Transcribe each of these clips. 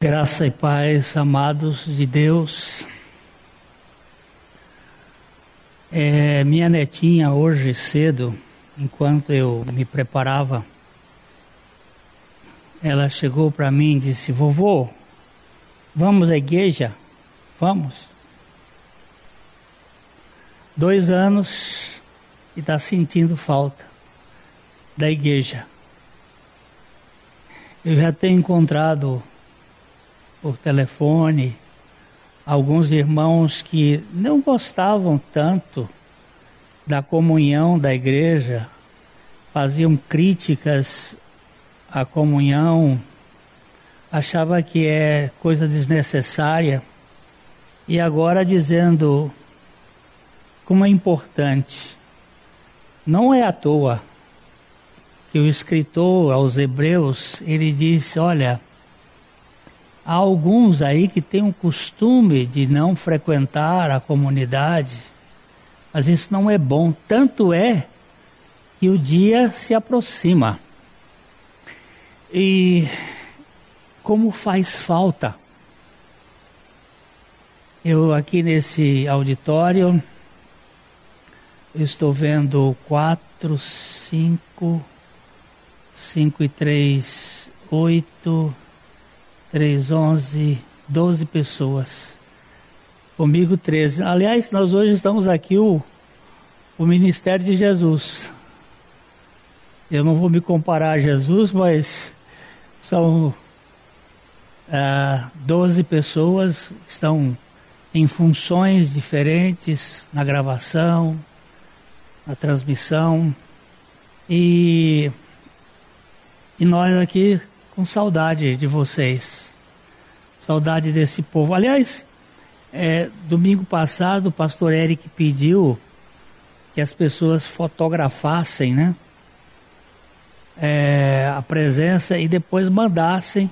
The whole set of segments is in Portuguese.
Graça e paz, amados de Deus. É, minha netinha hoje cedo, enquanto eu me preparava, ela chegou para mim e disse: Vovô, vamos à igreja? Vamos. Dois anos e está sentindo falta da igreja. Eu já tenho encontrado por telefone alguns irmãos que não gostavam tanto da comunhão da igreja, faziam críticas à comunhão, achava que é coisa desnecessária, e agora dizendo como é importante. Não é à toa que o escritor aos Hebreus, ele disse, olha, Há alguns aí que têm o costume de não frequentar a comunidade, mas isso não é bom. Tanto é que o dia se aproxima. E como faz falta. Eu aqui nesse auditório, estou vendo quatro, cinco, cinco e três, oito, 3, 11, 12 pessoas. Comigo 13. Aliás, nós hoje estamos aqui o, o Ministério de Jesus. Eu não vou me comparar a Jesus, mas são ah, 12 pessoas que estão em funções diferentes na gravação, na transmissão. E, e nós aqui com saudade de vocês, saudade desse povo. Aliás, é, domingo passado o pastor Eric pediu que as pessoas fotografassem, né? É, a presença e depois mandassem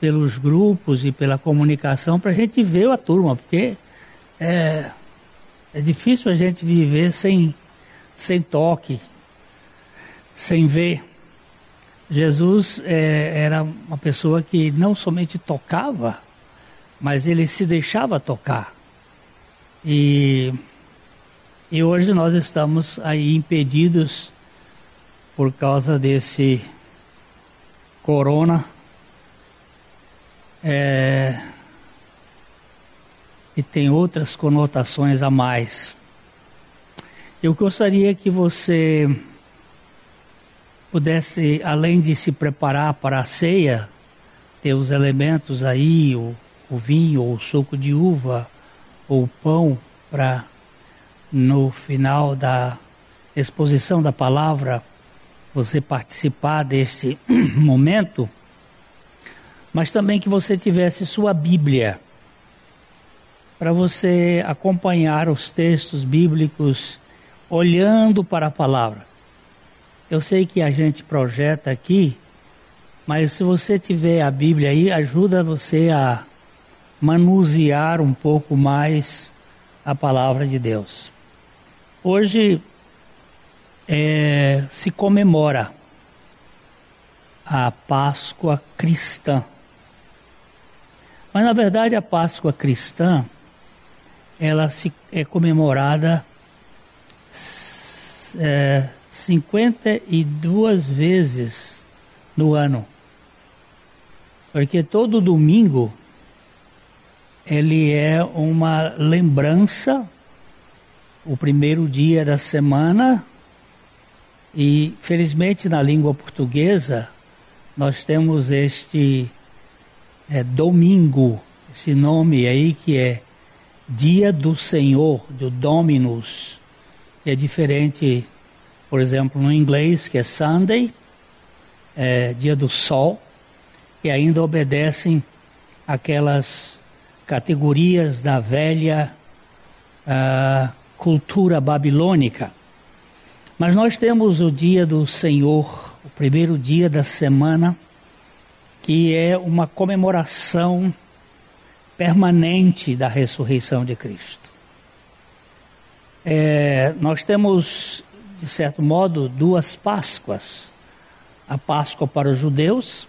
pelos grupos e pela comunicação para a gente ver a turma, porque é, é difícil a gente viver sem, sem toque, sem ver. Jesus é, era uma pessoa que não somente tocava, mas ele se deixava tocar. E, e hoje nós estamos aí impedidos por causa desse corona. É, e tem outras conotações a mais. Eu gostaria que você pudesse, além de se preparar para a ceia, ter os elementos aí, o, o vinho, ou o suco de uva, ou o pão, para no final da exposição da palavra você participar desse momento, mas também que você tivesse sua Bíblia para você acompanhar os textos bíblicos olhando para a palavra. Eu sei que a gente projeta aqui, mas se você tiver a Bíblia aí, ajuda você a manusear um pouco mais a palavra de Deus. Hoje é, se comemora a Páscoa cristã. Mas na verdade a Páscoa cristã ela se, é comemorada é, 52 vezes no ano. Porque todo domingo ele é uma lembrança, o primeiro dia da semana, e felizmente na língua portuguesa nós temos este é, domingo, esse nome aí que é Dia do Senhor, do Dominus, é diferente por exemplo, no inglês, que é Sunday, é dia do sol, e ainda obedecem aquelas categorias da velha uh, cultura babilônica. Mas nós temos o dia do Senhor, o primeiro dia da semana, que é uma comemoração permanente da ressurreição de Cristo. É, nós temos de certo modo, duas Páscoas. A Páscoa para os judeus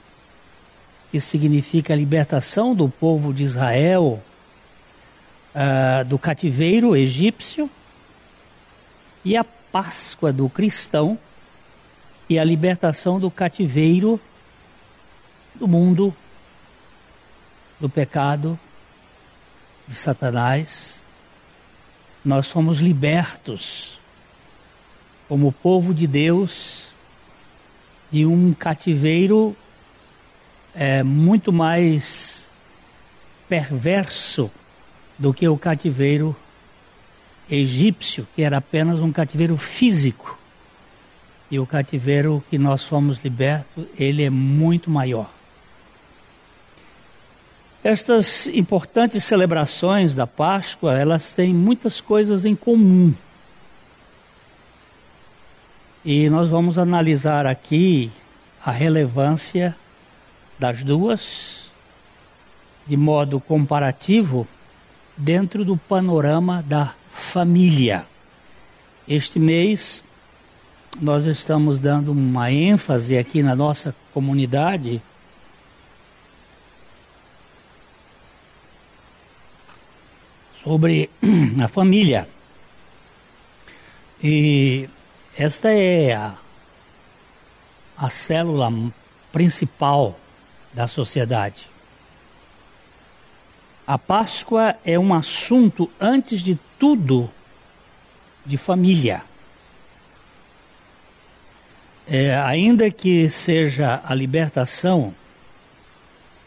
que significa a libertação do povo de Israel uh, do cativeiro egípcio, e a Páscoa do cristão, e a libertação do cativeiro do mundo, do pecado, de Satanás. Nós fomos libertos como povo de Deus de um cativeiro é, muito mais perverso do que o cativeiro egípcio, que era apenas um cativeiro físico. E o cativeiro que nós fomos libertos, ele é muito maior. Estas importantes celebrações da Páscoa, elas têm muitas coisas em comum. E nós vamos analisar aqui a relevância das duas de modo comparativo dentro do panorama da família. Este mês nós estamos dando uma ênfase aqui na nossa comunidade sobre a família. E esta é a, a célula principal da sociedade. A Páscoa é um assunto, antes de tudo, de família. É, ainda que seja a libertação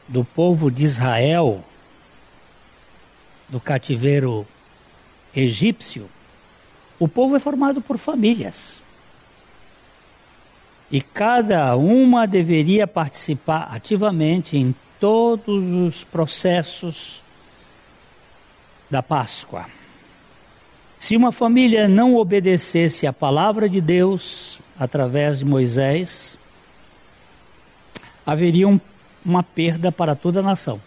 do povo de Israel do cativeiro egípcio, o povo é formado por famílias. E cada uma deveria participar ativamente em todos os processos da Páscoa. Se uma família não obedecesse à palavra de Deus através de Moisés, haveria um, uma perda para toda a nação.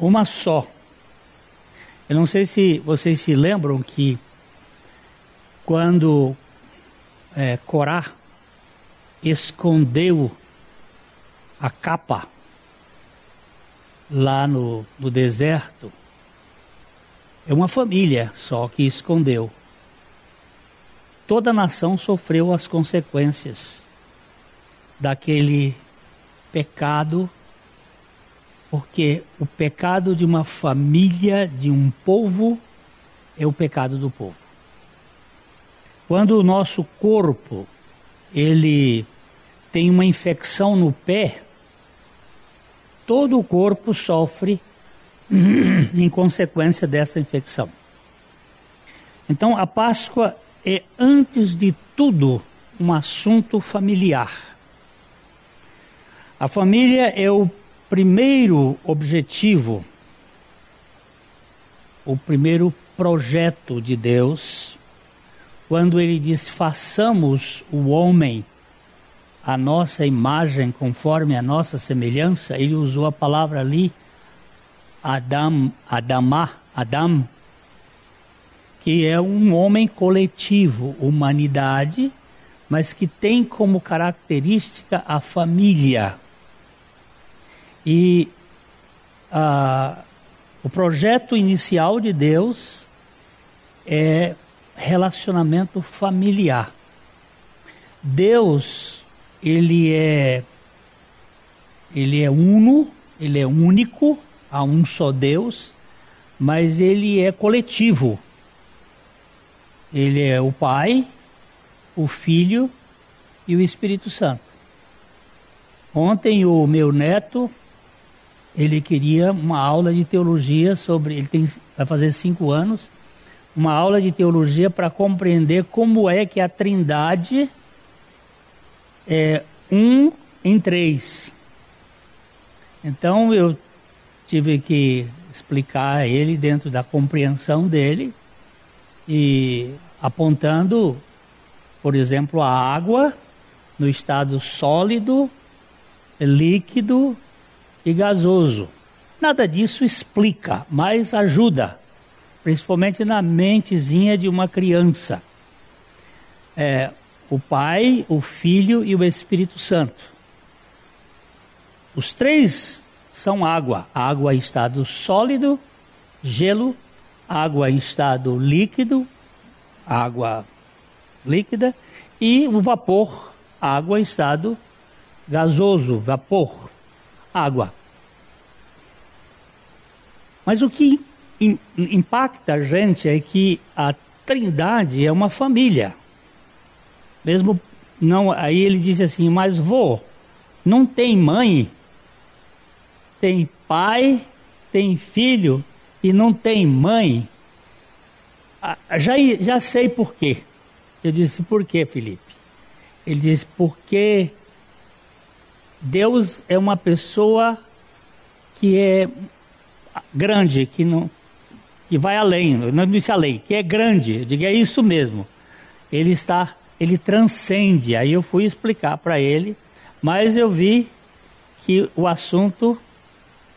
Uma só. Eu não sei se vocês se lembram que quando é, Corá escondeu a capa lá no, no deserto, é uma família só que escondeu. Toda a nação sofreu as consequências daquele pecado, porque o pecado de uma família, de um povo, é o pecado do povo. Quando o nosso corpo ele tem uma infecção no pé, todo o corpo sofre em consequência dessa infecção. Então, a Páscoa é, antes de tudo, um assunto familiar. A família é o primeiro objetivo, o primeiro projeto de Deus, quando ele diz: façamos o homem a nossa imagem, conforme a nossa semelhança, ele usou a palavra ali, Adam, Adamá, Adam, que é um homem coletivo, humanidade, mas que tem como característica a família. E uh, o projeto inicial de Deus é relacionamento familiar. Deus ele é ele é uno, ele é único, há um só Deus, mas ele é coletivo. Ele é o Pai, o Filho e o Espírito Santo. Ontem o meu neto ele queria uma aula de teologia sobre ele tem vai fazer cinco anos uma aula de teologia para compreender como é que a Trindade é um em três. Então eu tive que explicar a ele dentro da compreensão dele e apontando, por exemplo, a água no estado sólido, líquido e gasoso. Nada disso explica, mas ajuda, principalmente na mentezinha de uma criança. É, o Pai, o Filho e o Espírito Santo. Os três são água: água em estado sólido, gelo, água em estado líquido, água líquida, e o vapor, água em estado gasoso, vapor, água. Mas o que impacta a gente é que a Trindade é uma família. Mesmo não, aí ele disse assim: "Mas vô, não tem mãe, tem pai, tem filho e não tem mãe". Já já sei por quê. Eu disse: "Por quê, Felipe?" Ele disse: "Porque Deus é uma pessoa que é grande, que não que vai além, não disse além, que é grande, eu digo, é isso mesmo. Ele está, ele transcende. Aí eu fui explicar para ele, mas eu vi que o assunto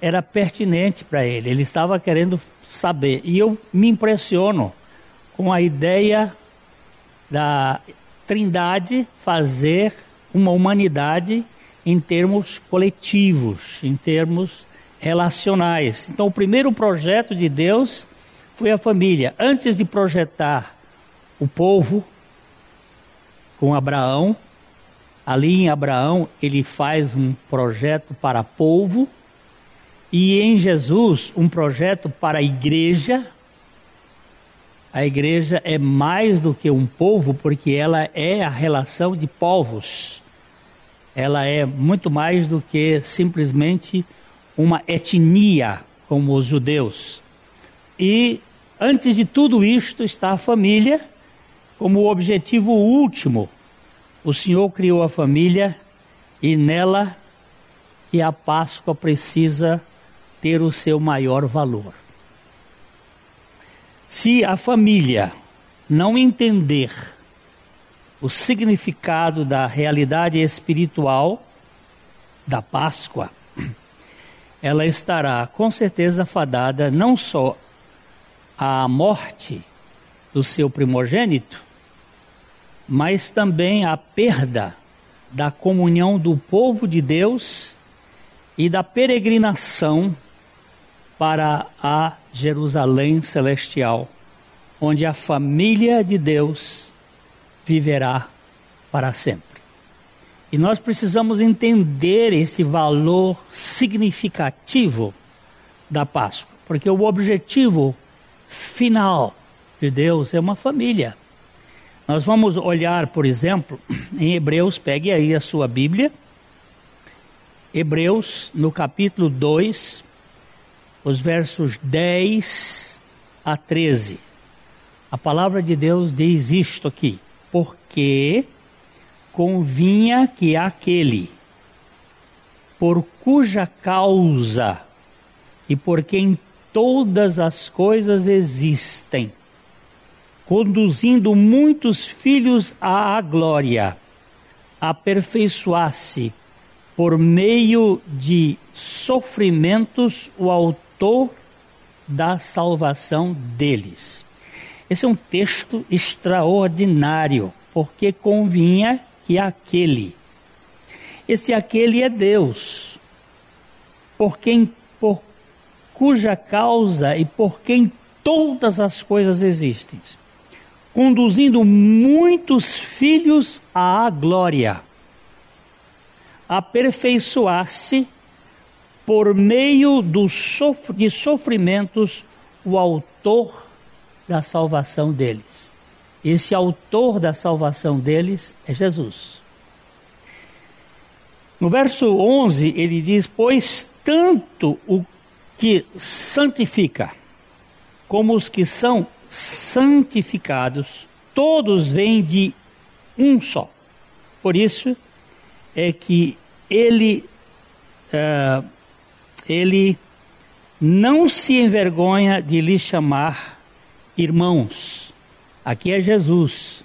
era pertinente para ele, ele estava querendo saber. E eu me impressiono com a ideia da Trindade fazer uma humanidade em termos coletivos, em termos relacionais. Então, o primeiro projeto de Deus foi a família. Antes de projetar o povo com Abraão, ali em Abraão ele faz um projeto para povo e em Jesus um projeto para a igreja. A igreja é mais do que um povo porque ela é a relação de povos. Ela é muito mais do que simplesmente uma etnia como os judeus. E antes de tudo isto está a família como objetivo último. O Senhor criou a família e nela que a Páscoa precisa ter o seu maior valor. Se a família não entender o significado da realidade espiritual da Páscoa, ela estará com certeza fadada não só à morte do seu primogênito, mas também à perda da comunhão do povo de Deus e da peregrinação para a Jerusalém celestial, onde a família de Deus viverá para sempre. E nós precisamos entender esse valor significativo da Páscoa, porque o objetivo final de Deus é uma família. Nós vamos olhar, por exemplo, em Hebreus, pegue aí a sua Bíblia. Hebreus, no capítulo 2, os versos 10 a 13. A palavra de Deus diz isto aqui: Porque convinha que aquele por cuja causa e por quem todas as coisas existem, conduzindo muitos filhos à glória, aperfeiçoasse por meio de sofrimentos o autor da salvação deles. Esse é um texto extraordinário, porque convinha que aquele. Esse aquele é Deus, por quem, cuja causa e por quem todas as coisas existem, conduzindo muitos filhos à glória, aperfeiçoar-se por meio sof de sofrimentos o autor da salvação deles. Esse autor da salvação deles é Jesus. No verso 11, ele diz: Pois tanto o que santifica, como os que são santificados, todos vêm de um só. Por isso é que ele, uh, ele não se envergonha de lhe chamar irmãos Aqui é Jesus,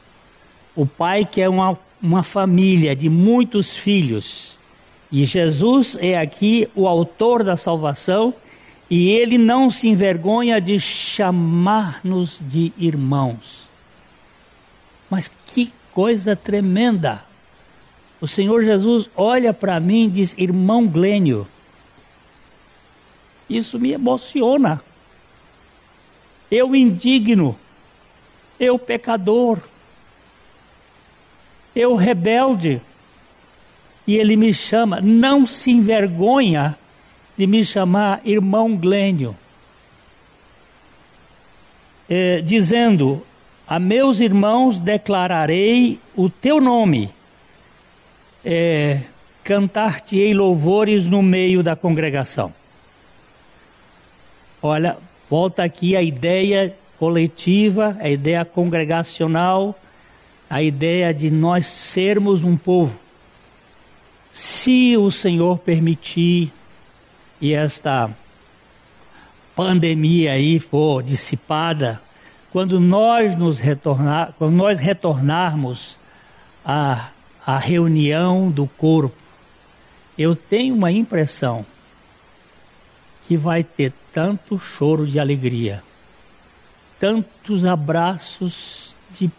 o pai que é uma, uma família de muitos filhos. E Jesus é aqui o autor da salvação e ele não se envergonha de chamar-nos de irmãos. Mas que coisa tremenda! O Senhor Jesus olha para mim e diz: Irmão Glênio, isso me emociona. Eu indigno, eu pecador, eu rebelde. E ele me chama, não se envergonha de me chamar irmão Glênio, é, dizendo: A meus irmãos declararei o teu nome, é, cantar-te-ei louvores no meio da congregação. Olha, volta aqui a ideia coletiva, a ideia congregacional, a ideia de nós sermos um povo. Se o Senhor permitir e esta pandemia aí for dissipada, quando nós nos retornar, quando nós retornarmos à, à reunião do corpo, eu tenho uma impressão que vai ter tanto choro de alegria, tantos abraços de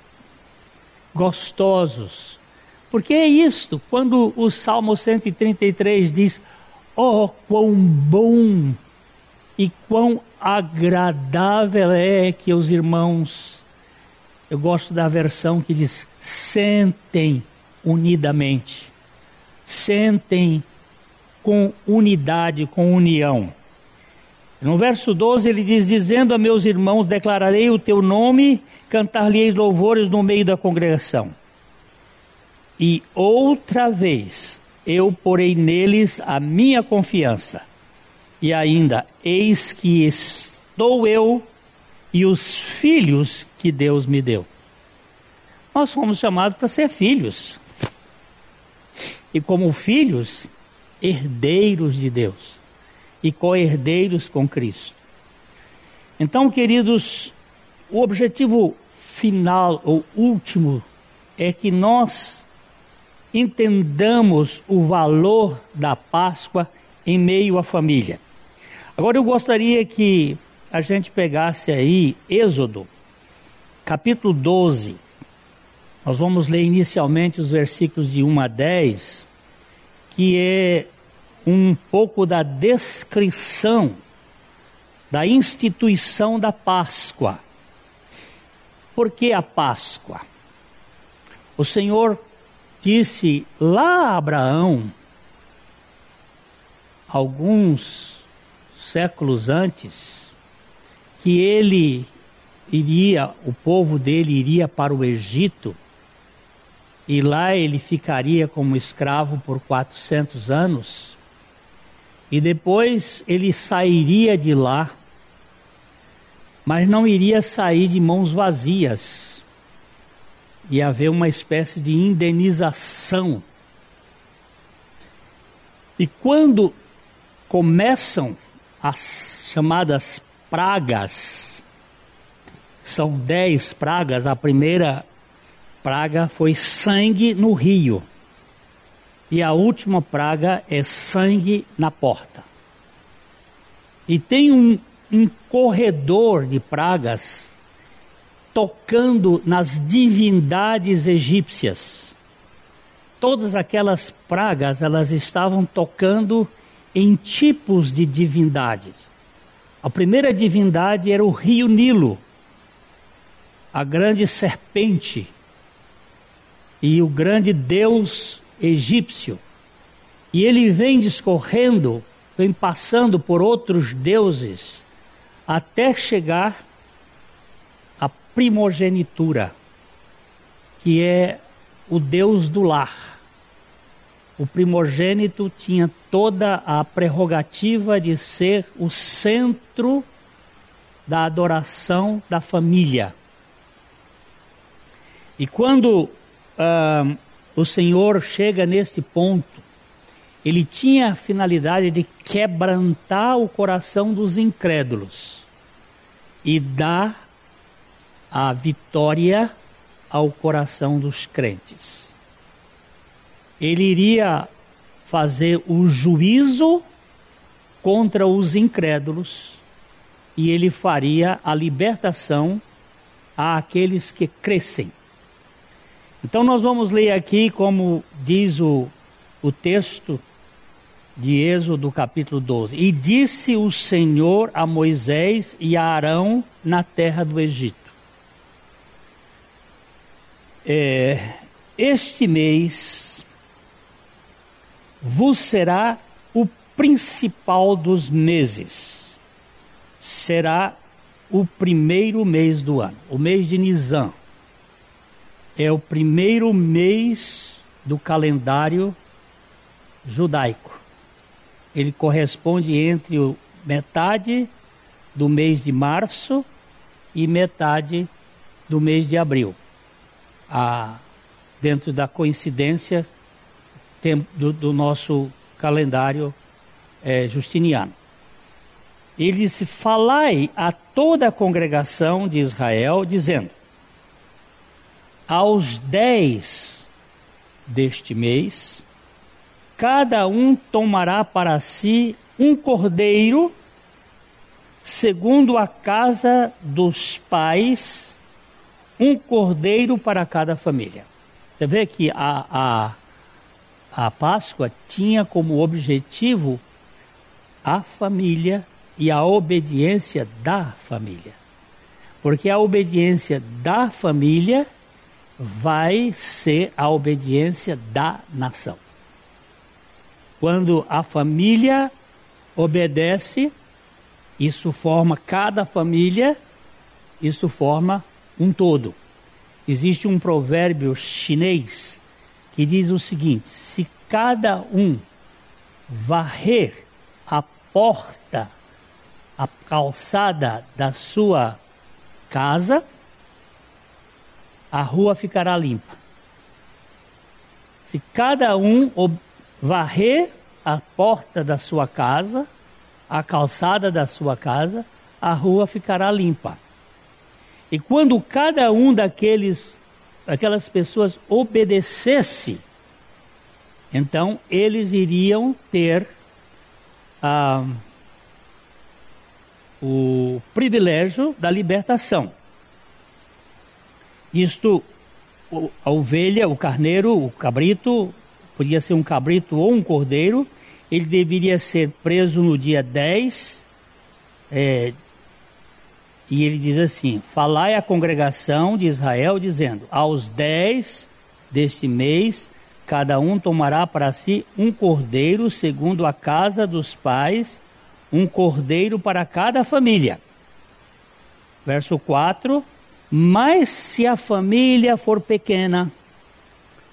gostosos. Porque é isto, quando o Salmo 133 diz: Oh, quão bom e quão agradável é que os irmãos, eu gosto da versão que diz: sentem unidamente, sentem com unidade, com união. No verso 12 ele diz: Dizendo a meus irmãos, declararei o teu nome, cantar-lhe louvores no meio da congregação. E outra vez eu porei neles a minha confiança. E ainda, eis que estou eu e os filhos que Deus me deu. Nós fomos chamados para ser filhos. E como filhos, herdeiros de Deus e co-herdeiros com Cristo. Então, queridos, o objetivo final ou último é que nós entendamos o valor da Páscoa em meio à família. Agora eu gostaria que a gente pegasse aí Êxodo, capítulo 12. Nós vamos ler inicialmente os versículos de 1 a 10, que é um pouco da descrição da instituição da Páscoa. Por que a Páscoa? O Senhor disse lá a Abraão, alguns séculos antes, que ele iria, o povo dele iria para o Egito, e lá ele ficaria como escravo por 400 anos e depois ele sairia de lá, mas não iria sair de mãos vazias. Ia haver uma espécie de indenização. E quando começam as chamadas pragas, são dez pragas, a primeira praga foi sangue no rio. E a última praga é sangue na porta. E tem um, um corredor de pragas tocando nas divindades egípcias. Todas aquelas pragas, elas estavam tocando em tipos de divindades. A primeira divindade era o rio Nilo, a grande serpente e o grande deus egípcio. E ele vem discorrendo, vem passando por outros deuses, até chegar primogenitura, que é o Deus do lar. O primogênito tinha toda a prerrogativa de ser o centro da adoração da família. E quando uh, o Senhor chega neste ponto, ele tinha a finalidade de quebrantar o coração dos incrédulos e dar a vitória ao coração dos crentes. Ele iria fazer o juízo contra os incrédulos e ele faria a libertação àqueles que crescem. Então nós vamos ler aqui como diz o, o texto de Êxodo capítulo 12. E disse o Senhor a Moisés e a Arão na terra do Egito. É, este mês vos será o principal dos meses. Será o primeiro mês do ano, o mês de Nisan. É o primeiro mês do calendário judaico ele corresponde entre metade do mês de março e metade do mês de abril. A, dentro da coincidência do, do, nosso calendário é, justiniano. Ele disse: Falai a toda a congregação de Israel, dizendo: Aos dez deste mês, cada um tomará para si um cordeiro, segundo a casa dos pais, um cordeiro para cada família. Você vê que a, a, a Páscoa tinha como objetivo a família e a obediência da família. Porque a obediência da família vai ser a obediência da nação. Quando a família obedece, isso forma cada família, isso forma um todo. Existe um provérbio chinês que diz o seguinte: se cada um varrer a porta, a calçada da sua casa, a rua ficará limpa. Se cada um varrer a porta da sua casa, a calçada da sua casa, a rua ficará limpa. E quando cada um daqueles aquelas pessoas obedecesse, então eles iriam ter ah, o privilégio da libertação. Isto, a ovelha, o carneiro, o cabrito, podia ser um cabrito ou um cordeiro, ele deveria ser preso no dia 10, é, e ele diz assim: Falai à congregação de Israel, dizendo: Aos 10 deste mês, cada um tomará para si um cordeiro, segundo a casa dos pais, um cordeiro para cada família. Verso 4: Mas se a família for pequena,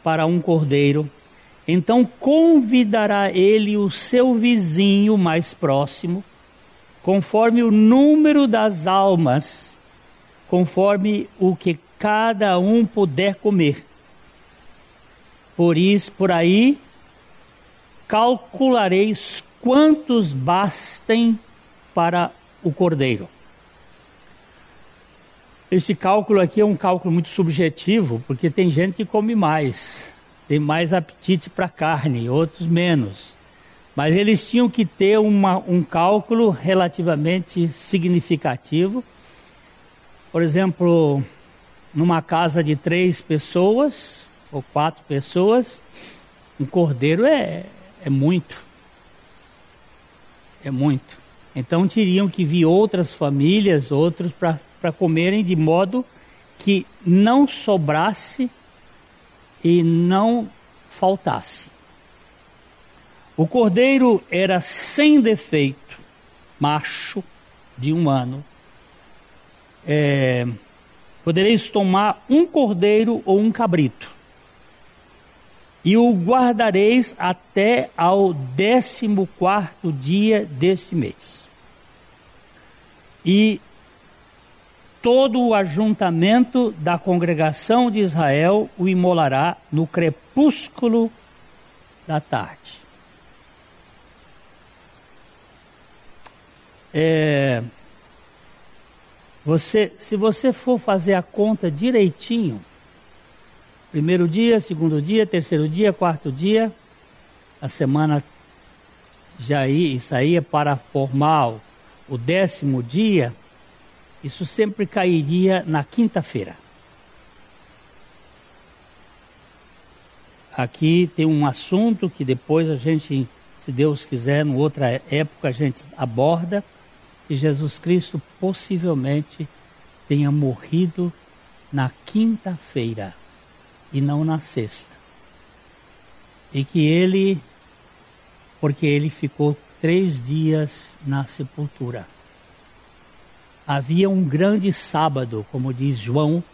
para um cordeiro, então convidará ele o seu vizinho mais próximo, conforme o número das almas, conforme o que cada um puder comer. Por isso, por aí, calculareis quantos bastem para o cordeiro. Este cálculo aqui é um cálculo muito subjetivo, porque tem gente que come mais tem mais apetite para carne, outros menos. Mas eles tinham que ter uma, um cálculo relativamente significativo. Por exemplo, numa casa de três pessoas ou quatro pessoas, um cordeiro é, é muito. É muito. Então teriam que vir outras famílias, outros, para comerem de modo que não sobrasse e não faltasse. O cordeiro era sem defeito, macho, de um ano. É, podereis tomar um cordeiro ou um cabrito, e o guardareis até ao décimo quarto dia deste mês. E todo o ajuntamento da congregação de Israel o imolará no crepúsculo da tarde. É, você, se você for fazer a conta direitinho, primeiro dia, segundo dia, terceiro dia, quarto dia, a semana já ia, isso aí é para formar o décimo dia, isso sempre cairia na quinta-feira. aqui tem um assunto que depois a gente, se Deus quiser, em outra época a gente aborda, que Jesus Cristo possivelmente tenha morrido na quinta-feira e não na sexta. E que ele, porque ele ficou três dias na sepultura. Havia um grande sábado, como diz João,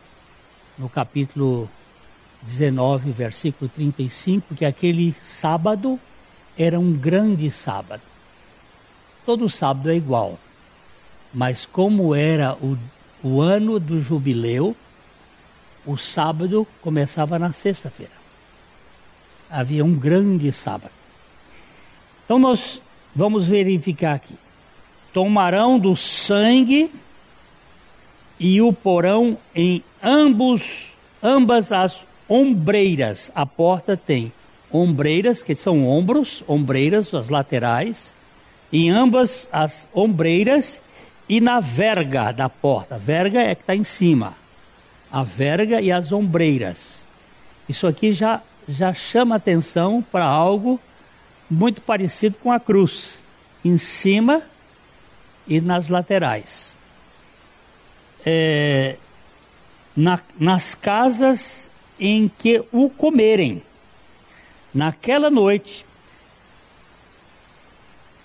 no capítulo 19, versículo 35, que aquele sábado era um grande sábado. Todo sábado é igual, mas como era o, o ano do jubileu, o sábado começava na sexta-feira. Havia um grande sábado. Então nós vamos verificar aqui. Tomarão do sangue e o porão em ambos, ambas as ombreiras. A porta tem ombreiras, que são ombros, ombreiras, as laterais, em ambas as ombreiras e na verga da porta. Verga é que está em cima a verga e as ombreiras. Isso aqui já, já chama atenção para algo muito parecido com a cruz, em cima e nas laterais. É, na, nas casas em que o comerem. Naquela noite,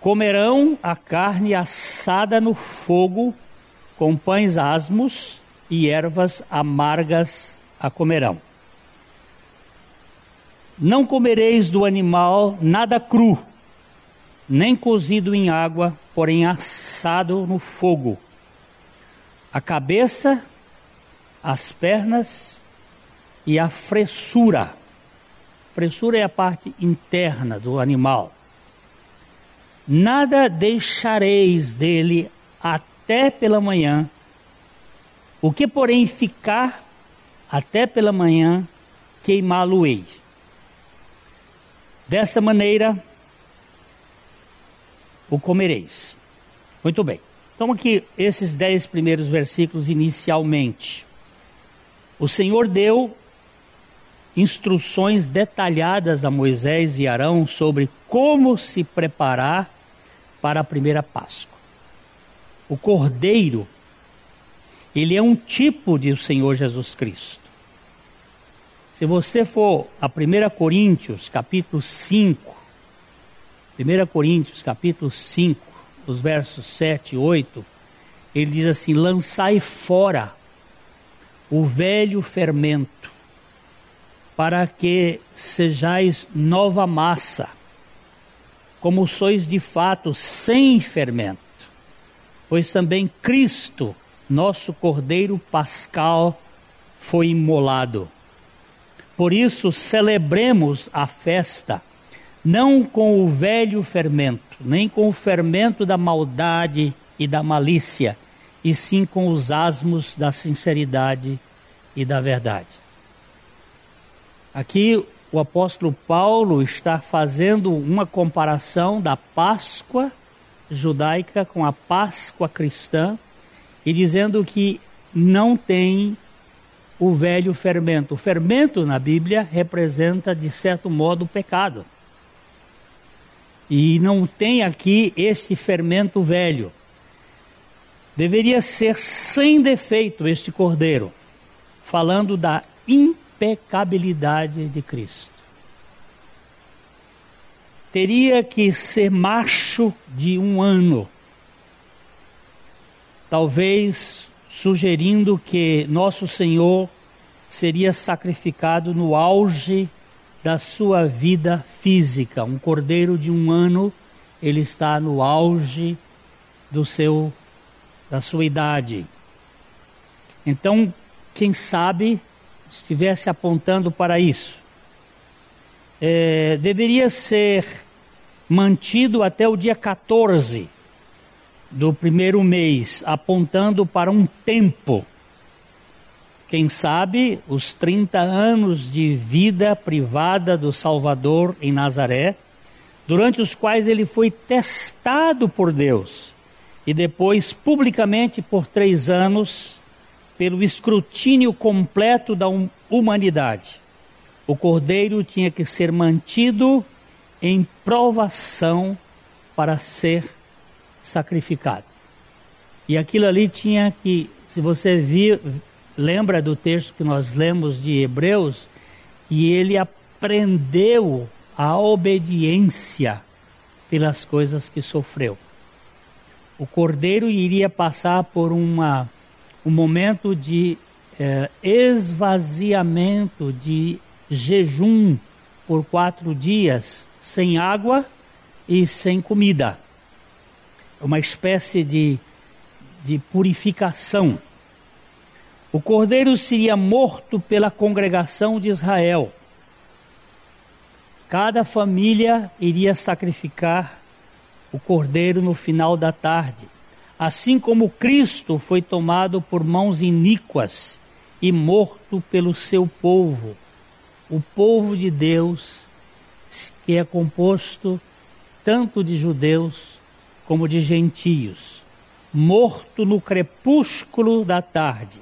comerão a carne assada no fogo com pães asmos e ervas amargas a comerão. Não comereis do animal nada cru, nem cozido em água, porém assado no fogo. A cabeça, as pernas e a fressura. Fressura é a parte interna do animal. Nada deixareis dele até pela manhã, o que, porém, ficar até pela manhã, queimá-lo-eis. Desta maneira o comereis. Muito bem. Então, aqui, esses dez primeiros versículos inicialmente. O Senhor deu instruções detalhadas a Moisés e Arão sobre como se preparar para a primeira Páscoa. O cordeiro ele é um tipo de o Senhor Jesus Cristo. Se você for a 1 Coríntios, capítulo 5, 1 Coríntios, capítulo 5, os versos 7 e 8, ele diz assim: lançai fora o velho fermento, para que sejais nova massa, como sois de fato sem fermento, pois também Cristo nosso Cordeiro Pascal foi imolado. Por isso, celebremos a festa, não com o velho fermento, nem com o fermento da maldade e da malícia, e sim com os asmos da sinceridade e da verdade. Aqui o apóstolo Paulo está fazendo uma comparação da Páscoa judaica com a Páscoa cristã e dizendo que não tem o velho fermento. O fermento na Bíblia representa, de certo modo, o pecado. E não tem aqui esse fermento velho. Deveria ser sem defeito este cordeiro, falando da impecabilidade de Cristo. Teria que ser macho de um ano talvez sugerindo que nosso Senhor seria sacrificado no auge da sua vida física. Um cordeiro de um ano, ele está no auge do seu da sua idade. Então, quem sabe estivesse apontando para isso. É, deveria ser mantido até o dia 14 do primeiro mês, apontando para um tempo. Quem sabe os 30 anos de vida privada do Salvador em Nazaré, durante os quais ele foi testado por Deus e depois publicamente por três anos pelo escrutínio completo da humanidade. O cordeiro tinha que ser mantido em provação para ser sacrificado. E aquilo ali tinha que, se você vir, lembra do texto que nós lemos de Hebreus, que ele aprendeu a obediência pelas coisas que sofreu. O cordeiro iria passar por uma, um momento de eh, esvaziamento, de jejum por quatro dias, sem água e sem comida. Uma espécie de, de purificação. O cordeiro seria morto pela congregação de Israel. Cada família iria sacrificar o cordeiro no final da tarde. Assim como Cristo foi tomado por mãos iníquas e morto pelo seu povo, o povo de Deus, que é composto tanto de judeus como de gentios, morto no crepúsculo da tarde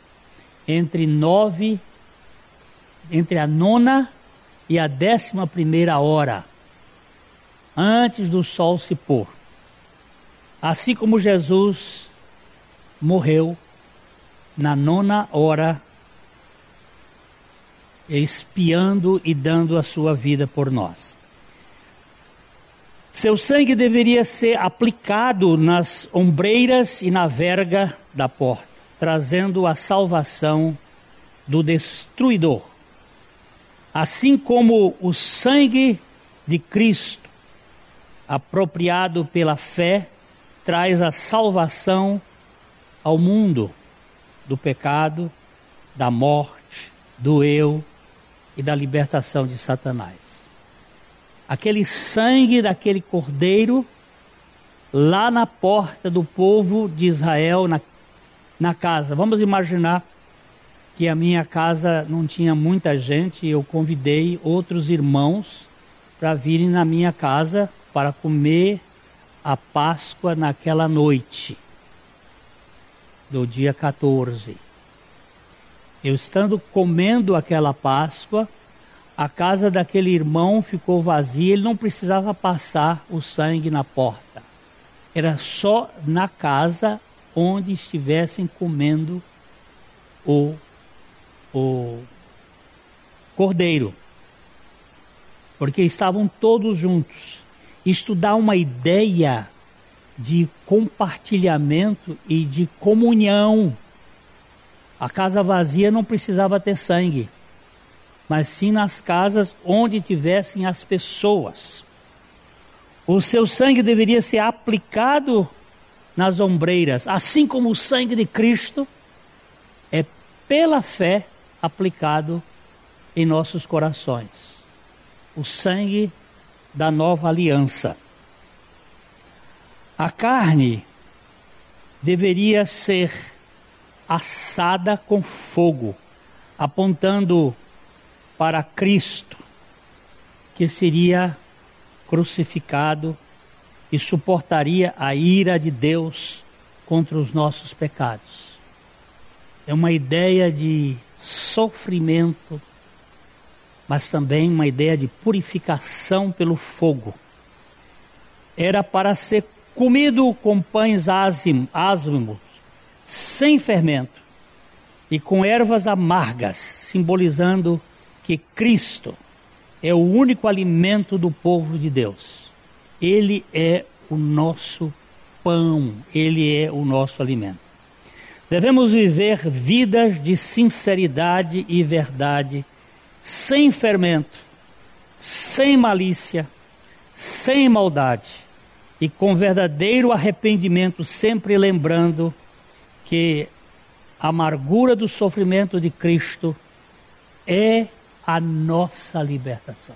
entre nove, entre a nona e a décima primeira hora, antes do sol se pôr. Assim como Jesus morreu na nona hora, espiando e dando a sua vida por nós. Seu sangue deveria ser aplicado nas ombreiras e na verga da porta trazendo a salvação do destruidor. Assim como o sangue de Cristo, apropriado pela fé, traz a salvação ao mundo do pecado, da morte, do eu e da libertação de Satanás. Aquele sangue daquele cordeiro lá na porta do povo de Israel, na na casa. Vamos imaginar que a minha casa não tinha muita gente, eu convidei outros irmãos para virem na minha casa para comer a Páscoa naquela noite do dia 14. Eu estando comendo aquela Páscoa, a casa daquele irmão ficou vazia, ele não precisava passar o sangue na porta. Era só na casa onde estivessem comendo o, o cordeiro. Porque estavam todos juntos. Isto dá uma ideia de compartilhamento e de comunhão. A casa vazia não precisava ter sangue, mas sim nas casas onde tivessem as pessoas. O seu sangue deveria ser aplicado nas ombreiras, assim como o sangue de Cristo é pela fé aplicado em nossos corações. O sangue da nova aliança. A carne deveria ser assada com fogo, apontando para Cristo, que seria crucificado e suportaria a ira de Deus contra os nossos pecados. É uma ideia de sofrimento, mas também uma ideia de purificação pelo fogo. Era para ser comido com pães ázimos, sem fermento, e com ervas amargas, simbolizando que Cristo é o único alimento do povo de Deus. Ele é o nosso pão, ele é o nosso alimento. Devemos viver vidas de sinceridade e verdade, sem fermento, sem malícia, sem maldade e com verdadeiro arrependimento, sempre lembrando que a amargura do sofrimento de Cristo é a nossa libertação.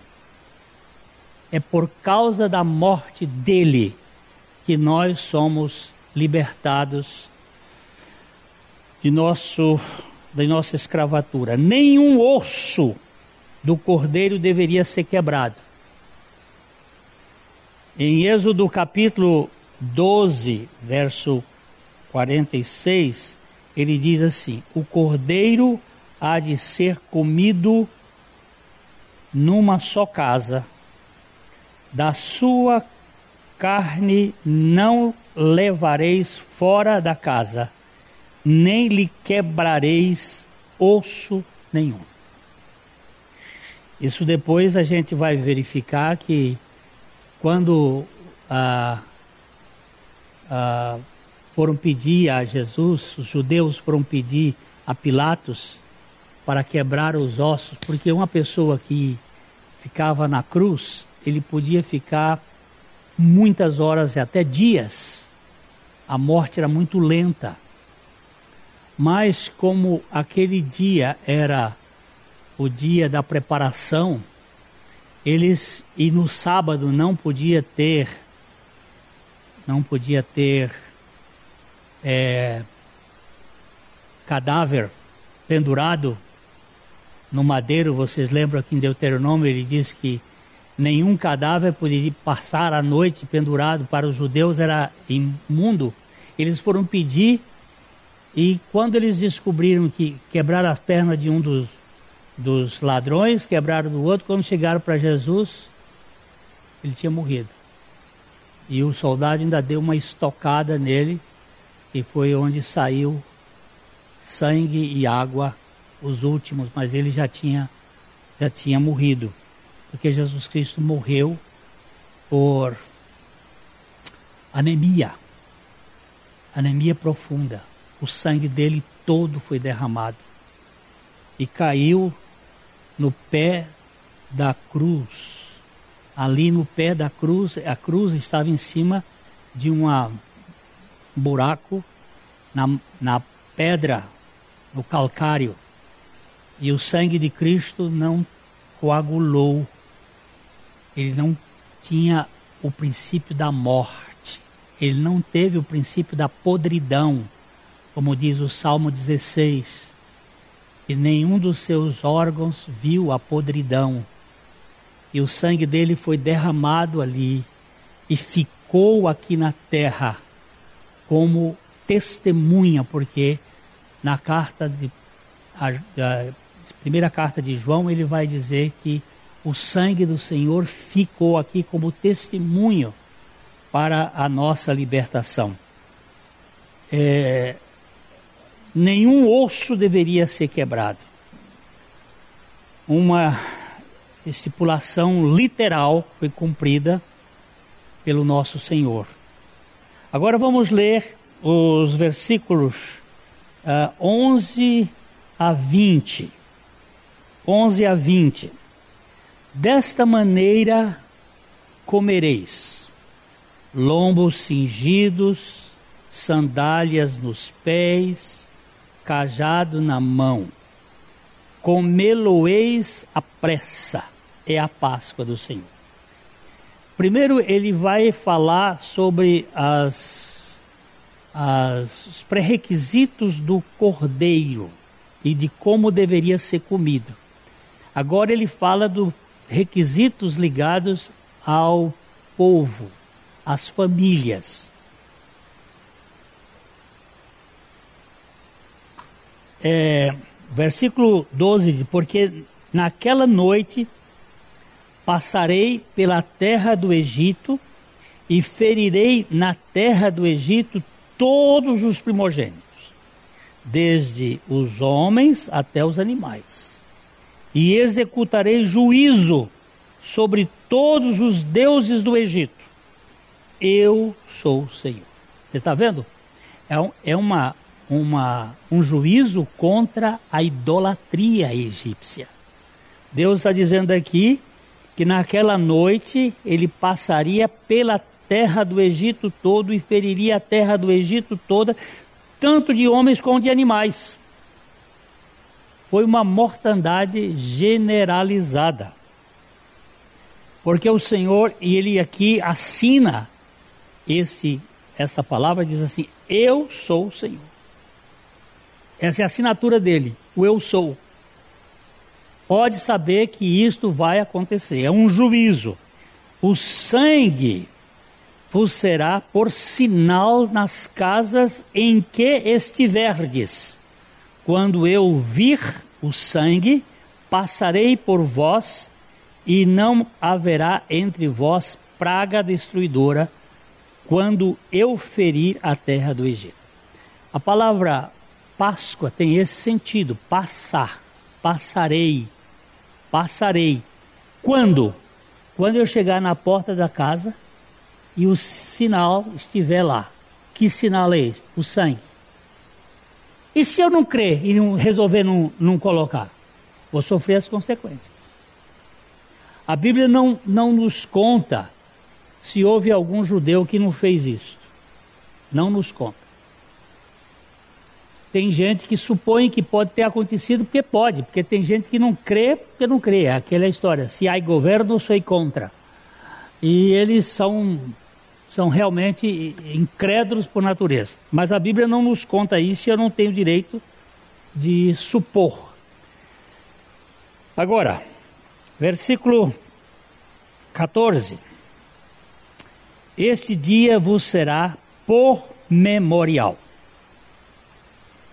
É por causa da morte dele que nós somos libertados de nosso da nossa escravatura. Nenhum osso do cordeiro deveria ser quebrado. Em Êxodo capítulo 12, verso 46, ele diz assim: O cordeiro há de ser comido numa só casa, da sua carne não levareis fora da casa, nem lhe quebrareis osso nenhum. Isso depois a gente vai verificar que quando ah, ah, foram pedir a Jesus, os judeus foram pedir a Pilatos para quebrar os ossos, porque uma pessoa que ficava na cruz, ele podia ficar muitas horas e até dias. A morte era muito lenta. Mas como aquele dia era o dia da preparação, eles e no sábado não podia ter não podia ter é, cadáver pendurado no madeiro. Vocês lembram que em Deuteronômio ele diz que nenhum cadáver poderia passar a noite pendurado. Para os judeus era imundo. Eles foram pedir e quando eles descobriram que quebraram as pernas de um dos, dos ladrões, quebraram do outro, quando chegaram para Jesus, ele tinha morrido. E o soldado ainda deu uma estocada nele, e foi onde saiu sangue e água, os últimos, mas ele já tinha, já tinha morrido. Porque Jesus Cristo morreu por anemia, anemia profunda o sangue dele todo foi derramado e caiu no pé da cruz. Ali no pé da cruz, a cruz estava em cima de um buraco na, na pedra, no calcário. E o sangue de Cristo não coagulou. Ele não tinha o princípio da morte. Ele não teve o princípio da podridão como diz o Salmo 16, e nenhum dos seus órgãos viu a podridão, e o sangue dele foi derramado ali e ficou aqui na terra como testemunha, porque na carta de a, a primeira carta de João ele vai dizer que o sangue do Senhor ficou aqui como testemunho para a nossa libertação. É, nenhum osso deveria ser quebrado. Uma estipulação literal foi cumprida pelo nosso Senhor. Agora vamos ler os versículos uh, ah, 11 a 20. 11 a 20. Desta maneira comereis lombos cingidos, sandálias nos pés, cajado na mão. Comê-lo-eis à pressa, é a Páscoa do Senhor. Primeiro, ele vai falar sobre as, as, os pré-requisitos do cordeiro e de como deveria ser comido. Agora, ele fala dos requisitos ligados ao povo, às famílias. É, versículo 12, porque naquela noite passarei pela terra do Egito e ferirei na terra do Egito todos os primogênitos, desde os homens até os animais, e executarei juízo sobre todos os deuses do Egito. Eu sou o Senhor. Você está vendo? É, um, é uma uma, um juízo contra a idolatria egípcia. Deus está dizendo aqui que naquela noite ele passaria pela terra do Egito todo e feriria a terra do Egito toda, tanto de homens como de animais. Foi uma mortandade generalizada. Porque o Senhor, e ele aqui assina esse essa palavra diz assim: Eu sou o Senhor. Essa é a assinatura dele, o eu sou. Pode saber que isto vai acontecer, é um juízo. O sangue vos será por sinal nas casas em que estiverdes. Quando eu vir o sangue, passarei por vós e não haverá entre vós praga destruidora quando eu ferir a terra do Egito. A palavra Páscoa tem esse sentido, passar, passarei, passarei. Quando? Quando eu chegar na porta da casa e o sinal estiver lá. Que sinal é este? O sangue. E se eu não crer e não resolver não, não colocar? Vou sofrer as consequências. A Bíblia não, não nos conta se houve algum judeu que não fez isso. Não nos conta. Tem gente que supõe que pode ter acontecido porque pode, porque tem gente que não crê porque não crê. Aquela é história. Se há governo, sou contra. E eles são são realmente incrédulos por natureza. Mas a Bíblia não nos conta isso e eu não tenho direito de supor. Agora, versículo 14. Este dia vos será por memorial,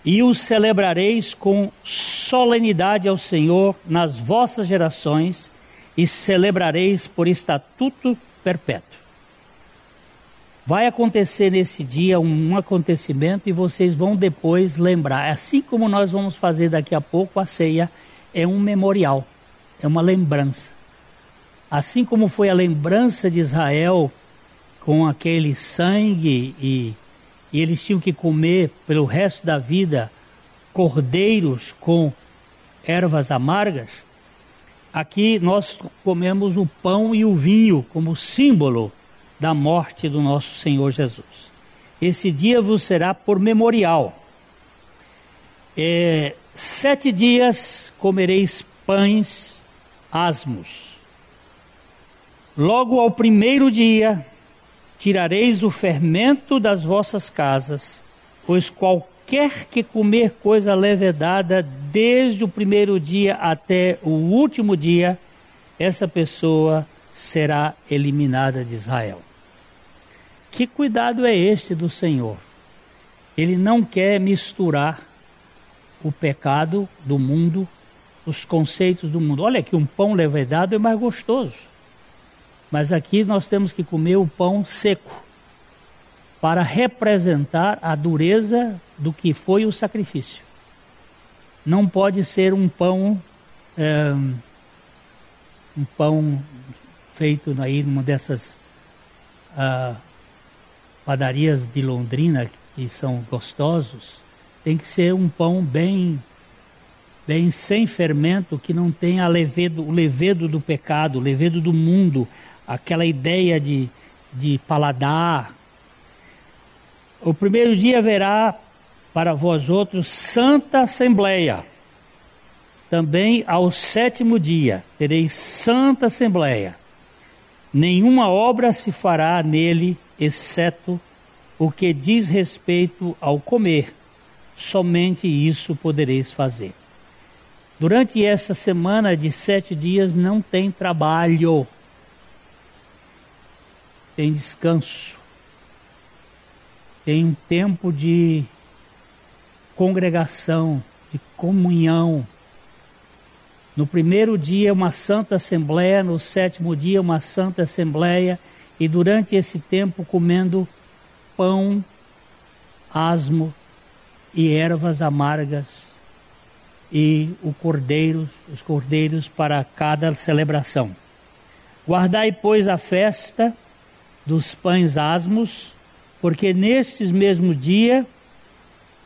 e o celebrareis com solenidade ao Senhor nas vossas gerações, e celebrareis por estatuto perpétuo. Vai acontecer nesse dia um acontecimento e vocês vão depois lembrar. Assim como nós vamos fazer daqui a pouco, a ceia é um memorial, é uma lembrança. Assim como foi a lembrança de Israel com aquele sangue e, e eles tinham que comer pelo resto da vida cordeiros com ervas amargas, aqui nós comemos o pão e o vinho como símbolo da morte do nosso Senhor Jesus. Esse dia vos será por memorial. É, sete dias comereis pães asmos. Logo ao primeiro dia tirareis o fermento das vossas casas, pois qualquer que comer coisa levedada desde o primeiro dia até o último dia, essa pessoa será eliminada de Israel. Que cuidado é este do Senhor? Ele não quer misturar o pecado do mundo, os conceitos do mundo. Olha que um pão levedado é mais gostoso. Mas aqui nós temos que comer o pão seco para representar a dureza do que foi o sacrifício. Não pode ser um pão é, um pão feito aí numa dessas uh, padarias de Londrina que são gostosos, tem que ser um pão bem bem sem fermento, que não tenha levedo, o levedo do pecado, o levedo do mundo, aquela ideia de, de paladar. O primeiro dia haverá para vós outros santa assembleia. Também ao sétimo dia tereis santa assembleia. Nenhuma obra se fará nele exceto o que diz respeito ao comer. Somente isso podereis fazer. Durante essa semana de sete dias não tem trabalho, tem descanso, tem um tempo de congregação, de comunhão. No primeiro dia, uma santa assembleia, no sétimo dia, uma santa assembleia e durante esse tempo comendo pão, asmo e ervas amargas e o cordeiro, os cordeiros para cada celebração. Guardai, pois, a festa dos pães asmos, porque nestes mesmo dia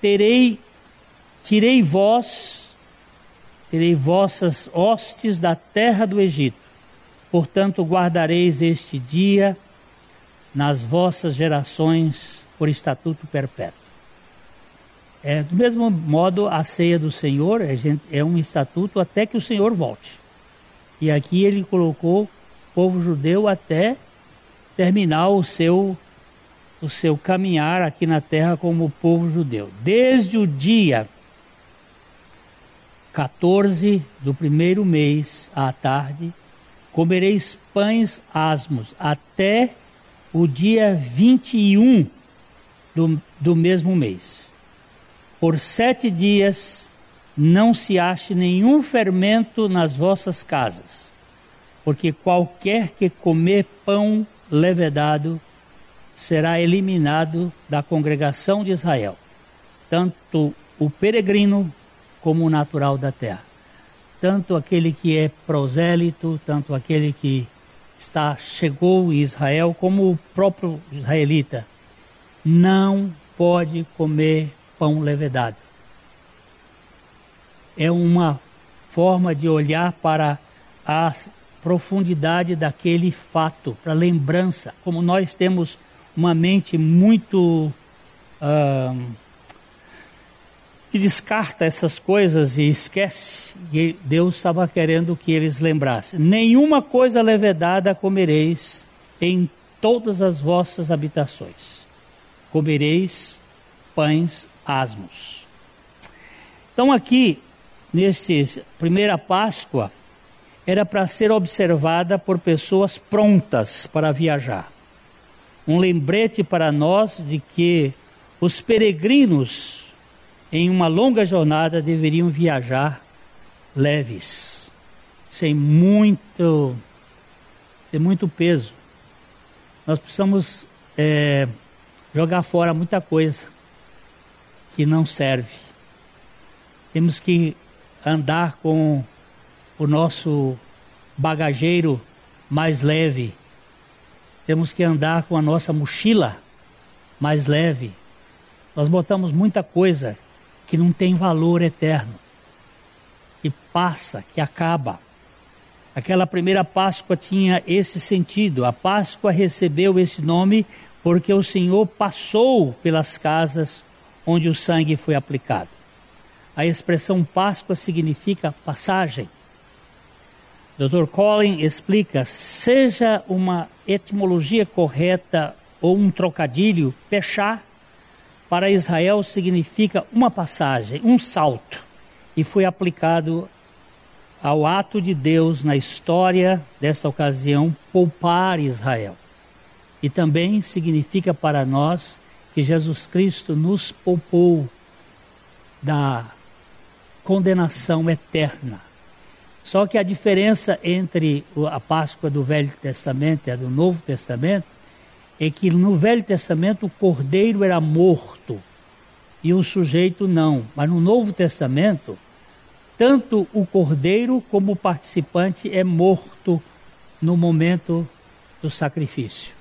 terei tirei vós terei vossas hostes da terra do Egito. Portanto, guardareis este dia nas vossas gerações por estatuto perpétuo. É, do mesmo modo, a ceia do Senhor é, é um estatuto até que o Senhor volte. E aqui ele colocou o povo judeu até terminar o seu, o seu caminhar aqui na terra como povo judeu. Desde o dia 14 do primeiro mês à tarde, comereis pães asmos até o dia 21 do, do mesmo mês. Por sete dias não se ache nenhum fermento nas vossas casas. porque qualquer que comer pão levedado será eliminado da congregação de Israel, tanto o peregrino como o natural da terra. Tanto aquele que é prosélito, tanto aquele que está chegou em Israel, como o próprio israelita, não pode comer pão levedado. É uma forma de olhar para a profundidade daquele fato, para lembrança. Como nós temos uma mente muito. Uh, que descarta essas coisas e esquece, e Deus estava querendo que eles lembrassem: Nenhuma coisa levedada comereis em todas as vossas habitações, comereis pães asmos. Então, aqui, nesse primeira Páscoa, era para ser observada por pessoas prontas para viajar. Um lembrete para nós de que os peregrinos em uma longa jornada deveriam viajar leves, sem muito, sem muito peso. Nós precisamos é, jogar fora muita coisa que não serve. Temos que andar com o nosso bagageiro mais leve. Temos que andar com a nossa mochila mais leve. Nós botamos muita coisa que não tem valor eterno, que passa, que acaba. Aquela primeira Páscoa tinha esse sentido. A Páscoa recebeu esse nome porque o Senhor passou pelas casas onde o sangue foi aplicado. A expressão Páscoa significa passagem. Dr. Collin explica: seja uma etimologia correta ou um trocadilho, pechar para Israel significa uma passagem, um salto, e foi aplicado ao ato de Deus na história desta ocasião poupar Israel. E também significa para nós que Jesus Cristo nos poupou da condenação eterna só que a diferença entre a Páscoa do Velho Testamento e a do Novo Testamento é que no Velho Testamento o cordeiro era morto e o sujeito não. Mas no Novo Testamento, tanto o cordeiro como o participante é morto no momento do sacrifício.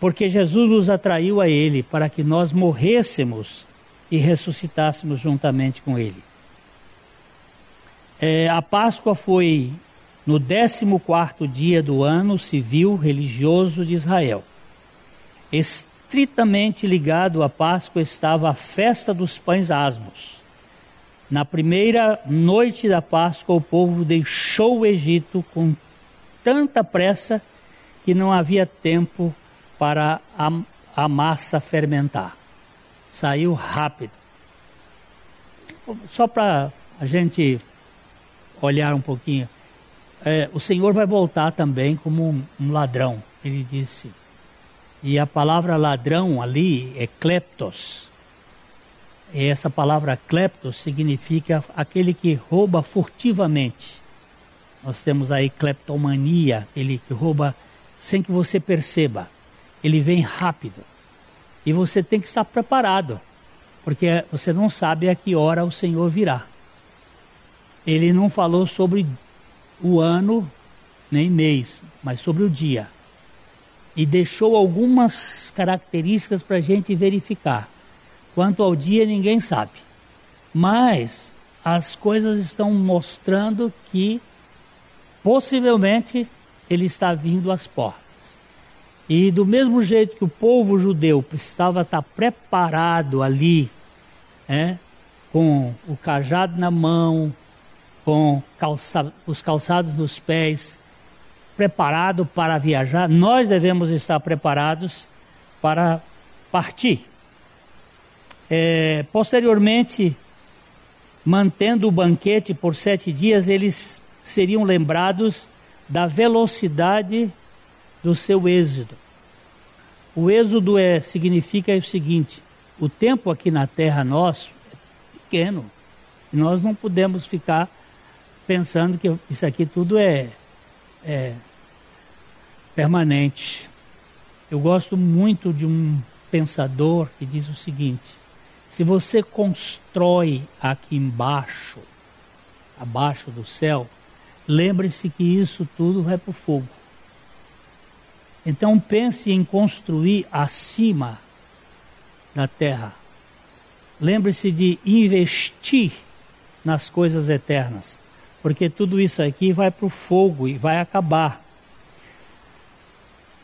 Porque Jesus nos atraiu a Ele para que nós morrêssemos e ressuscitássemos juntamente com Ele. É, a Páscoa foi no 14 dia do ano civil religioso de Israel. Estritamente ligado à Páscoa estava a festa dos pães asmos. Na primeira noite da Páscoa, o povo deixou o Egito com tanta pressa que não havia tempo para a, a massa fermentar. Saiu rápido. Só para a gente olhar um pouquinho. É, o Senhor vai voltar também como um, um ladrão, ele disse. E a palavra ladrão ali é kleptos. E essa palavra kleptos significa aquele que rouba furtivamente. Nós temos aí kleptomania, ele que rouba sem que você perceba. Ele vem rápido. E você tem que estar preparado, porque você não sabe a que hora o Senhor virá ele não falou sobre o ano nem mês, mas sobre o dia. E deixou algumas características para a gente verificar. Quanto ao dia, ninguém sabe. Mas as coisas estão mostrando que possivelmente ele está vindo às portas. E do mesmo jeito que o povo judeu precisava estar preparado ali, é, com o cajado na mão, com calça, os calçados dos pés, preparado para viajar, nós devemos estar preparados para partir. É, posteriormente, mantendo o banquete por sete dias, eles seriam lembrados da velocidade do seu êxodo. O êxodo é, significa o seguinte: o tempo aqui na terra nosso é pequeno nós não podemos ficar pensando que isso aqui tudo é, é, permanente. Eu gosto muito de um pensador que diz o seguinte: se você constrói aqui embaixo, abaixo do céu, lembre-se que isso tudo vai para o fogo. Então pense em construir acima da terra. Lembre-se de investir nas coisas eternas, porque tudo isso aqui vai para o fogo e vai acabar.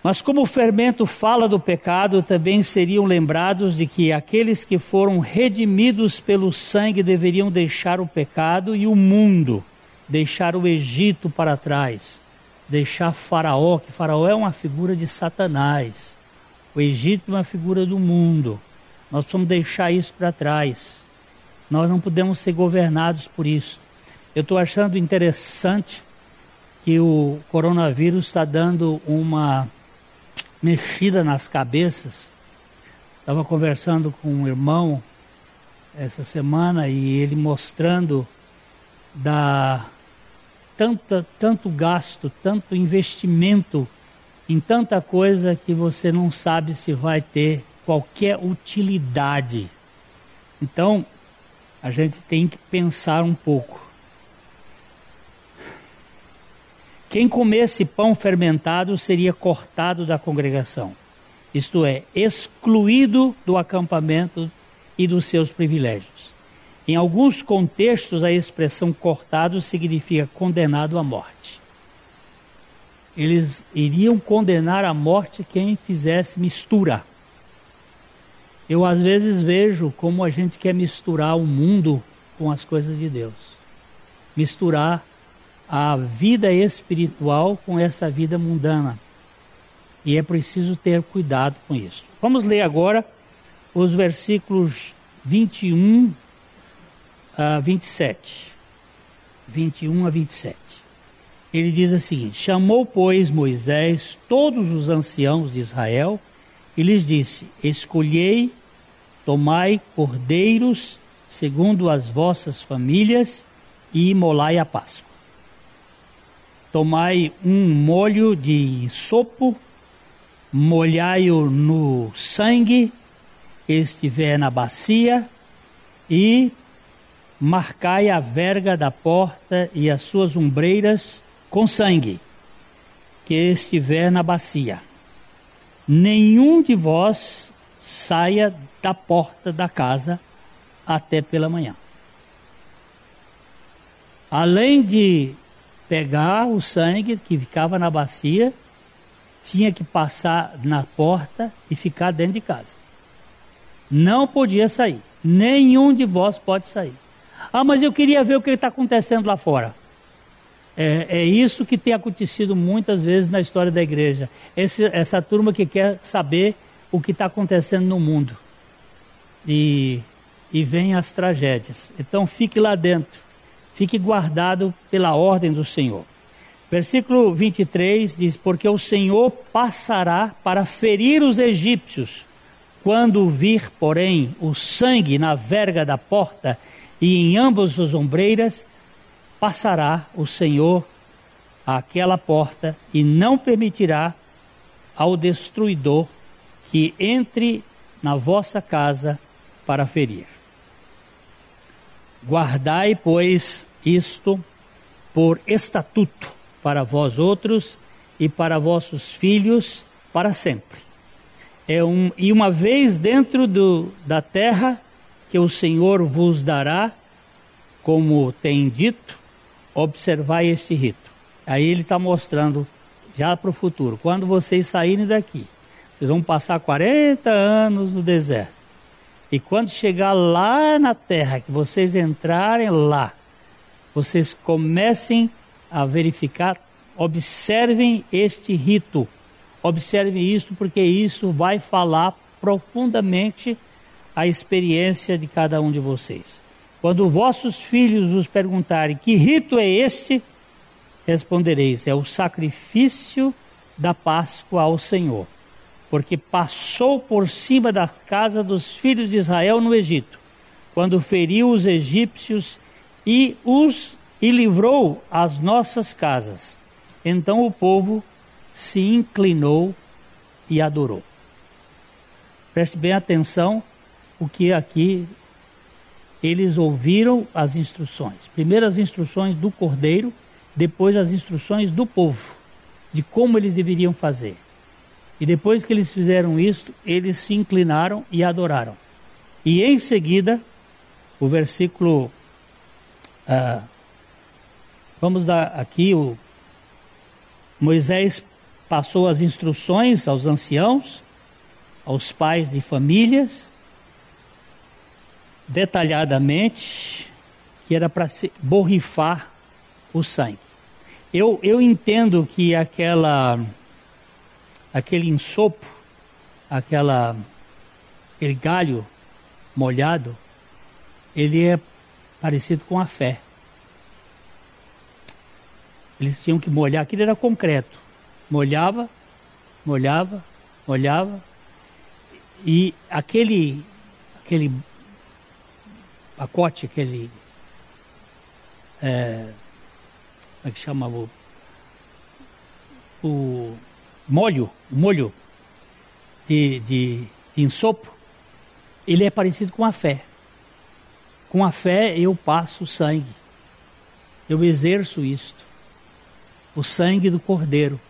Mas como o fermento fala do pecado, também seriam lembrados de que aqueles que foram redimidos pelo sangue deveriam deixar o pecado e o mundo, deixar o Egito para trás, deixar Faraó, que Faraó é uma figura de Satanás. O Egito é uma figura do mundo. Nós precisamos deixar isso para trás. Nós não podemos ser governados por isso. Eu estou achando interessante que o coronavírus está dando uma mexida nas cabeças. Estava conversando com um irmão essa semana e ele mostrando da tanta, tanto gasto, tanto investimento em tanta coisa que você não sabe se vai ter qualquer utilidade. Então, a gente tem que pensar um pouco. Quem comesse pão fermentado seria cortado da congregação, isto é, excluído do acampamento e dos seus privilégios. Em alguns contextos, a expressão cortado significa condenado à morte. Eles iriam condenar à morte quem fizesse mistura. Eu às vezes vejo como a gente quer misturar o mundo com as coisas de Deus. Misturar a vida espiritual com essa vida mundana. E é preciso ter cuidado com isso. Vamos ler agora os versículos 21 a 27. 21 a 27. Ele diz o seguinte: Chamou, pois, Moisés todos os anciãos de Israel e lhes disse: Escolhei, tomai cordeiros segundo as vossas famílias e imolai a Páscoa tomai um molho de sopo, molhai-o no sangue estiver na bacia e marcai a verga da porta e as suas ombreiras com sangue que estiver na bacia. Nenhum de vós saia da porta da casa até pela manhã. Além de pegar o sangue que ficava na bacia, tinha que passar na porta e ficar dentro de casa. Não podia sair. Nenhum de vós pode sair. Ah, mas eu queria ver o que está acontecendo lá fora. É, é, isso que tem acontecido muitas vezes na história da igreja. Esse, essa turma que quer saber o que está acontecendo no mundo. E, e vem as tragédias. Então fique lá dentro fique guardado pela ordem do Senhor. Versículo 23 diz: Porque o Senhor passará para ferir os egípcios, quando vir, porém, o sangue na verga da porta e em ambas as ombreiras, passará o Senhor àquela porta e não permitirá ao destruidor que entre na vossa casa para ferir. Guardai, pois, isto por estatuto para vós outros e para vossos filhos para sempre. É um, e uma vez dentro do, da terra que o Senhor vos dará, como tem dito, observai este rito. Aí ele está mostrando já para o futuro. Quando vocês saírem daqui, vocês vão passar 40 anos no deserto. E quando chegar lá na terra, que vocês entrarem lá, vocês comecem a verificar, observem este rito, observem isso, porque isso vai falar profundamente a experiência de cada um de vocês. Quando vossos filhos vos perguntarem que rito é este, respondereis: é o sacrifício da Páscoa ao Senhor, porque passou por cima da casa dos filhos de Israel no Egito, quando feriu os egípcios e os e livrou as nossas casas. Então o povo se inclinou e adorou. Preste bem atenção o que aqui eles ouviram as instruções. Primeiro as instruções do cordeiro, depois as instruções do povo, de como eles deveriam fazer. E depois que eles fizeram isso, eles se inclinaram e adoraram. E em seguida, o versículo. Ah, vamos dar aqui o. Moisés passou as instruções aos anciãos, aos pais de famílias, detalhadamente, que era para borrifar o sangue. Eu, eu entendo que aquela aquele ensopo, aquela, aquele galho molhado, ele é parecido com a fé. Eles tinham que molhar, aquilo era concreto. Molhava, molhava, molhava, e aquele, aquele pacote, aquele. É, como é que chama? O, o molho, molho de, de, de ensopo, ele é parecido com a fé. Com a fé eu passo o sangue. Eu exerço isto. O sangue do cordeiro.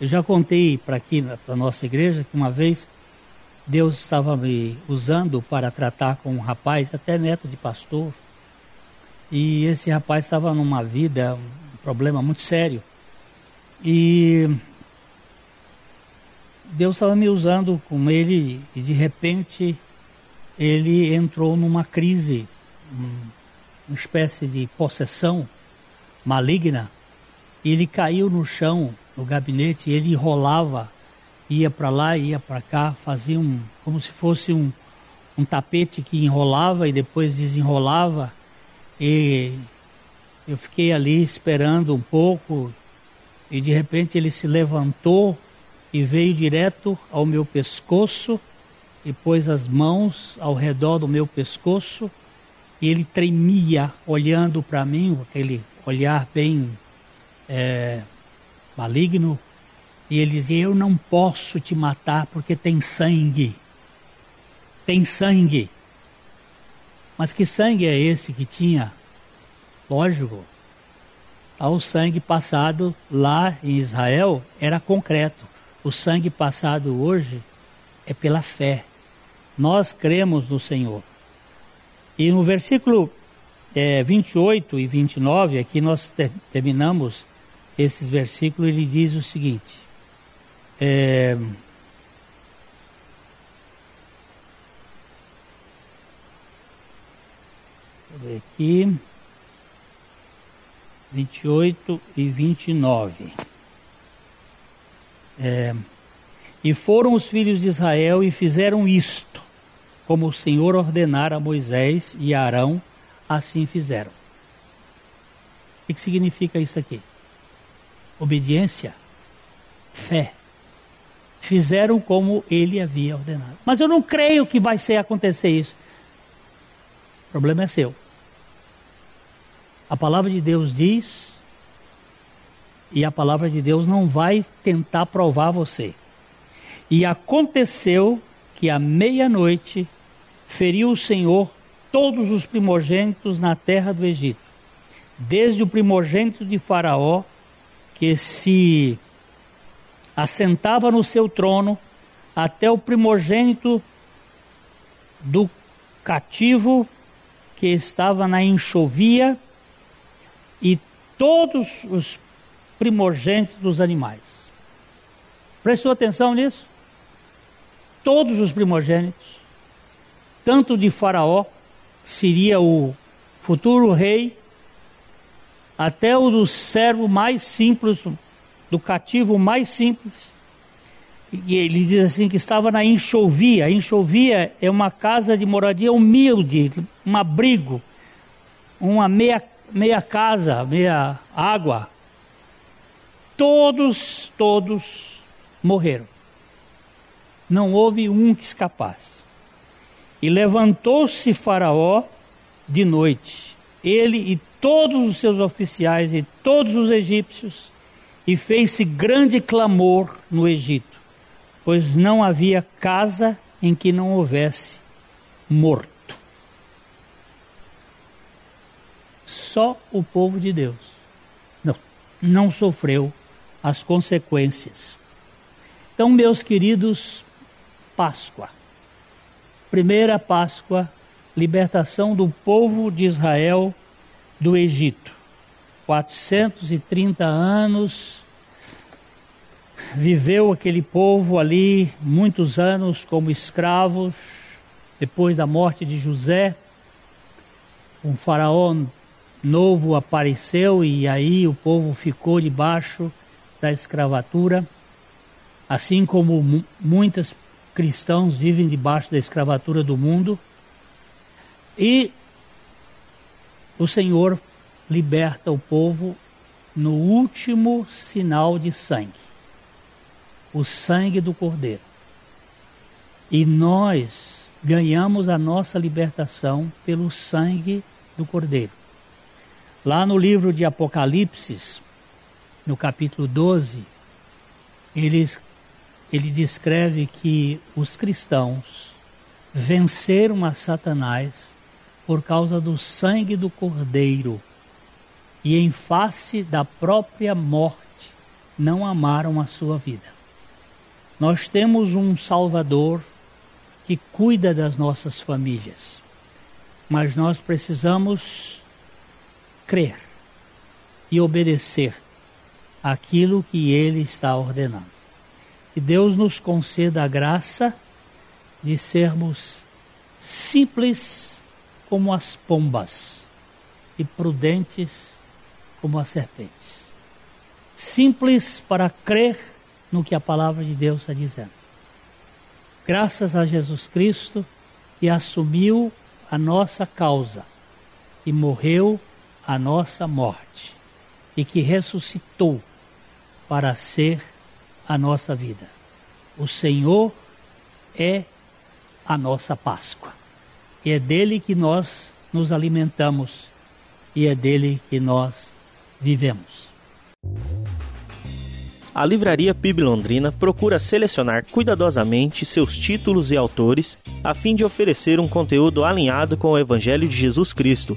Eu já contei para aqui, para nossa igreja, que uma vez Deus estava me usando para tratar com um rapaz, até neto de pastor. E esse rapaz estava numa vida, um problema muito sério. E Deus estava me usando com ele e de repente ele entrou numa crise, uma espécie de possessão maligna. Ele caiu no chão, no gabinete, ele enrolava, ia para lá, ia para cá, fazia um, como se fosse um, um tapete que enrolava e depois desenrolava. E eu fiquei ali esperando um pouco, e de repente ele se levantou e veio direto ao meu pescoço e pôs as mãos ao redor do meu pescoço e ele tremia olhando para mim, aquele olhar bem é, maligno, e ele dizia: Eu não posso te matar porque tem sangue. Tem sangue. Mas que sangue é esse que tinha? Lógico, o sangue passado lá em Israel era concreto o sangue passado hoje é pela fé. Nós cremos no Senhor. E no versículo é, 28 e 29, aqui nós ter, terminamos esses versículos, ele diz o seguinte. É, ver aqui. 28 e 29. É, e foram os filhos de Israel e fizeram isto, como o Senhor ordenara a Moisés e a Arão, assim fizeram. O que significa isso aqui? Obediência, fé. Fizeram como ele havia ordenado. Mas eu não creio que vai ser acontecer isso. O problema é seu. A palavra de Deus diz e a palavra de Deus não vai tentar provar você. E aconteceu que à meia-noite feriu o Senhor todos os primogênitos na terra do Egito, desde o primogênito de Faraó, que se assentava no seu trono, até o primogênito do cativo que estava na enxovia, e todos os primogênitos dos animais. Prestou atenção nisso? Todos os primogênitos, tanto de Faraó, seria o futuro rei, até o do servo mais simples, do cativo mais simples. E ele diz assim que estava na enxovia. Enxovia é uma casa de moradia humilde, um abrigo, uma meia, meia casa, meia água, todos, todos morreram. Não houve um que escapasse. E levantou-se Faraó de noite, ele e todos os seus oficiais e todos os egípcios, E fez-se grande clamor no Egito, pois não havia casa em que não houvesse morto. Só o povo de Deus não, não sofreu as consequências. Então, meus queridos, Páscoa. Primeira Páscoa, libertação do povo de Israel do Egito. 430 anos viveu aquele povo ali muitos anos como escravos. Depois da morte de José, um faraó novo apareceu e aí o povo ficou debaixo da escravatura, assim como muitos cristãos vivem debaixo da escravatura do mundo. E o Senhor liberta o povo no último sinal de sangue, o sangue do Cordeiro. E nós ganhamos a nossa libertação pelo sangue do Cordeiro. Lá no livro de Apocalipse, no capítulo 12, eles, ele descreve que os cristãos venceram a Satanás por causa do sangue do Cordeiro e em face da própria morte não amaram a sua vida. Nós temos um Salvador que cuida das nossas famílias, mas nós precisamos crer e obedecer aquilo que Ele está ordenando. Que Deus nos conceda a graça de sermos simples como as pombas e prudentes como as serpentes. Simples para crer no que a palavra de Deus está dizendo. Graças a Jesus Cristo que assumiu a nossa causa e morreu a nossa morte e que ressuscitou para ser a nossa vida. O Senhor é a nossa Páscoa. E é dele que nós nos alimentamos e é dele que nós vivemos. A Livraria PIB Londrina procura selecionar cuidadosamente seus títulos e autores a fim de oferecer um conteúdo alinhado com o Evangelho de Jesus Cristo